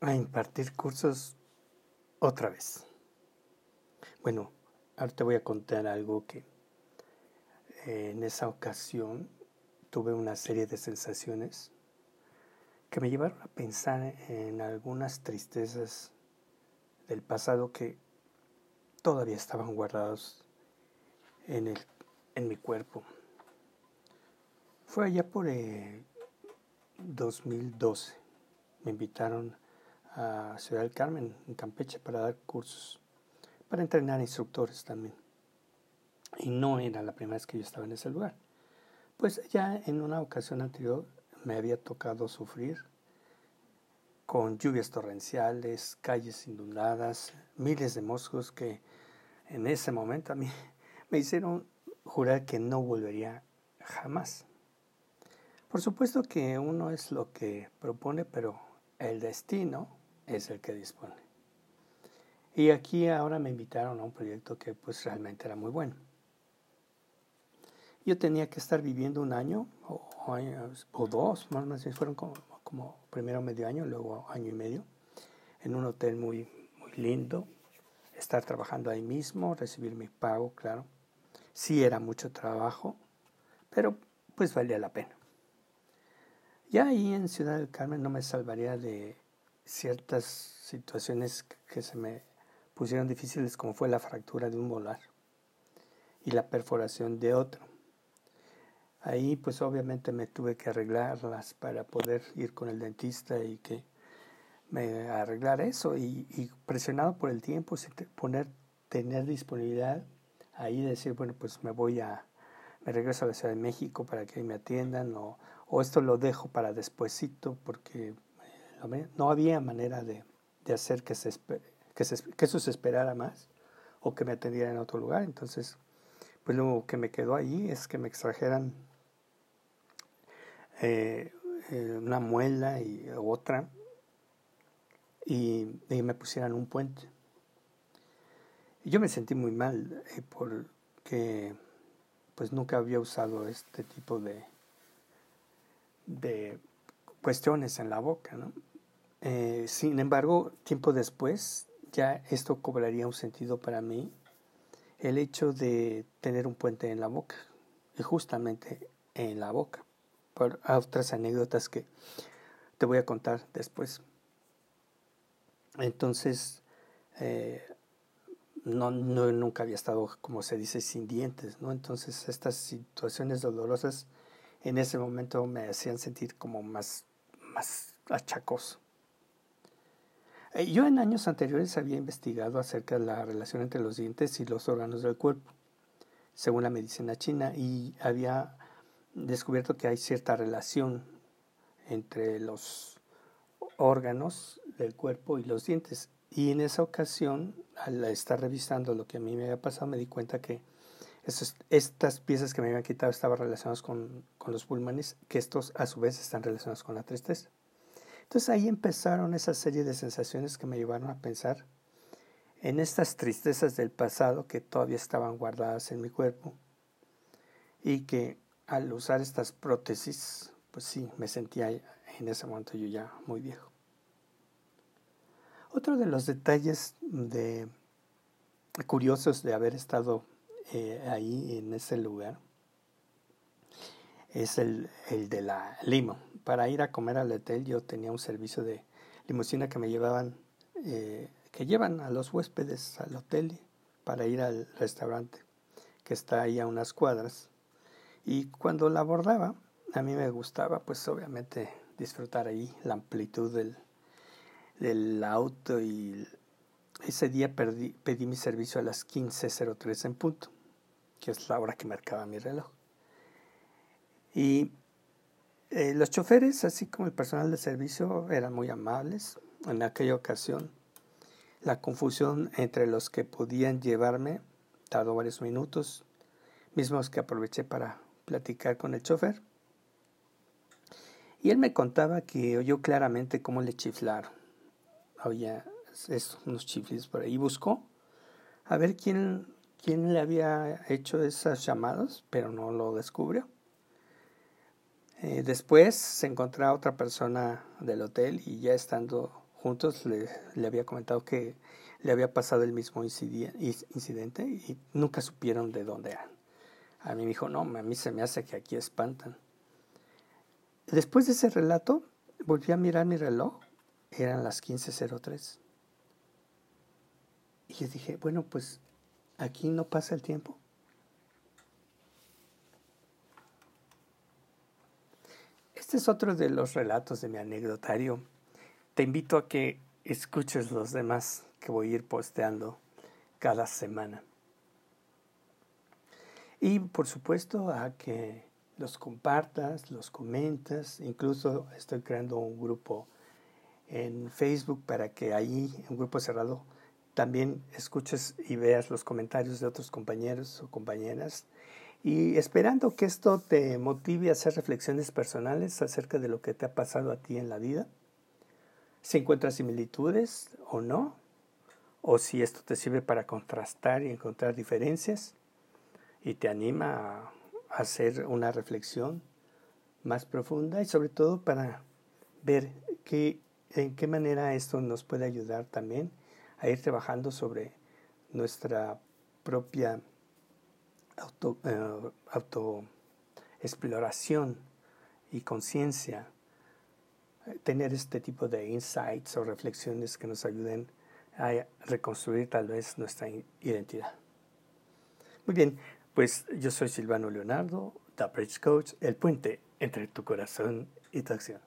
a impartir cursos otra vez. Bueno, ahora te voy a contar algo que eh, en esa ocasión tuve una serie de sensaciones que me llevaron a pensar en algunas tristezas del pasado que todavía estaban guardados en, el, en mi cuerpo. Fue allá por el 2012. Me invitaron a Ciudad del Carmen, en Campeche, para dar cursos, para entrenar instructores también. Y no era la primera vez que yo estaba en ese lugar. Pues ya en una ocasión anterior me había tocado sufrir con lluvias torrenciales, calles inundadas, miles de moscos que en ese momento a mí me hicieron jurar que no volvería jamás. Por supuesto que uno es lo que propone, pero el destino es el que dispone. Y aquí ahora me invitaron a un proyecto que pues realmente era muy bueno. Yo tenía que estar viviendo un año o, dos, más o menos fueron como, como, primero medio año, luego año y medio, en un hotel muy, muy lindo, estar trabajando ahí mismo, recibir mi pago, claro. Sí era mucho trabajo, pero pues valía la pena. Ya ahí en Ciudad del Carmen no me salvaría de ciertas situaciones que se me pusieron difíciles, como fue la fractura de un molar y la perforación de otro. Ahí pues obviamente me tuve que arreglarlas para poder ir con el dentista y que me arreglar eso y, presionado por el tiempo, poner, tener disponibilidad ahí decir, bueno, pues me voy a, me regreso a la Ciudad de México para que me atiendan o, o esto lo dejo para despuesito porque no había manera de, de hacer que, se, que, se, que eso se esperara más o que me atendieran en otro lugar. Entonces, pues lo que me quedó ahí es que me extrajeran eh, eh, una muela y otra y, me pusieran un puente. Y yo me sentí muy mal eh, porque pues nunca había usado este tipo de, de cuestiones en la boca. Sin embargo, tiempo después ya esto cobraría un sentido para mí, el hecho de tener un puente en la boca, y justamente en la boca por otras anécdotas que te voy a contar después. Entonces, eh, no, nunca había estado, como se dice, sin dientes, ¿no? Entonces, estas situaciones dolorosas en ese momento me hacían sentir como más, más achacoso. Eh, yo en años anteriores había investigado acerca de la relación entre los dientes y los órganos del cuerpo, según la medicina china, y había descubierto que hay cierta relación entre los órganos del cuerpo y los dientes. Y en esa ocasión, al estar revisando lo que a mí me había pasado, me di cuenta que estas piezas que me habían quitado estaban relacionadas con, con los pulmones, que estos a su vez están relacionados con la tristeza. Entonces ahí empezaron esa serie de sensaciones que me llevaron a pensar en estas tristezas del pasado que todavía estaban guardadas en mi cuerpo y que al usar estas prótesis, pues sí, me sentía en ese momento yo ya muy viejo. Otro de los detalles de, curiosos de haber estado eh, ahí en ese lugar es el, el, de la limo. Para ir a comer al hotel yo tenía un servicio de limusina que me llevaban, eh, que llevan a los huéspedes al hotel para ir al restaurante que está ahí a unas cuadras y cuando la abordaba, a mí me gustaba, pues obviamente, disfrutar ahí la amplitud del, del auto y ese día pedí mi servicio a las 15.03 en punto, que es la hora que marcaba mi reloj. Y eh, los choferes, así como el personal de servicio, eran muy amables. En aquella ocasión, la confusión entre los que podían llevarme tardó varios minutos, mismos que aproveché para platicar con el chofer. Y él me contaba que oyó claramente cómo le chiflaron. Oía unos chiflis por ahí. Buscó a ver quién, quién le había hecho esas llamadas, pero no lo descubrió. Eh, después se encontró a otra persona del hotel y ya estando juntos le, le había comentado que le había pasado el mismo incidente y nunca supieron de dónde eran. A mí me dijo, no, a mí se me hace que aquí espantan. Después de ese relato, volví a mirar mi reloj, eran las 15.03. Y yo dije, bueno, pues aquí no pasa el tiempo. Este es otro de los relatos de mi anecdotario. Te invito a que escuches los demás que voy a ir posteando cada semana. Y por supuesto a que los compartas, los comentas, incluso estoy creando un grupo en Facebook para que ahí, un grupo cerrado, también escuches y veas los comentarios de otros compañeros o compañeras y esperando que esto te motive a hacer reflexiones personales acerca de lo que te ha pasado a ti en la vida, si encuentras similitudes o no, o si esto te sirve para contrastar y encontrar diferencias y te anima a hacer una reflexión más profunda y sobre todo para ver qué, en qué manera esto nos puede ayudar también a ir trabajando sobre nuestra propia auto, eh, autoexploración y conciencia, tener este tipo de insights o reflexiones que nos ayuden a reconstruir tal vez nuestra identidad. Muy bien, pues yo soy Silvano Leonardo, The Bridge Coach, el puente entre tu corazón y tu acción.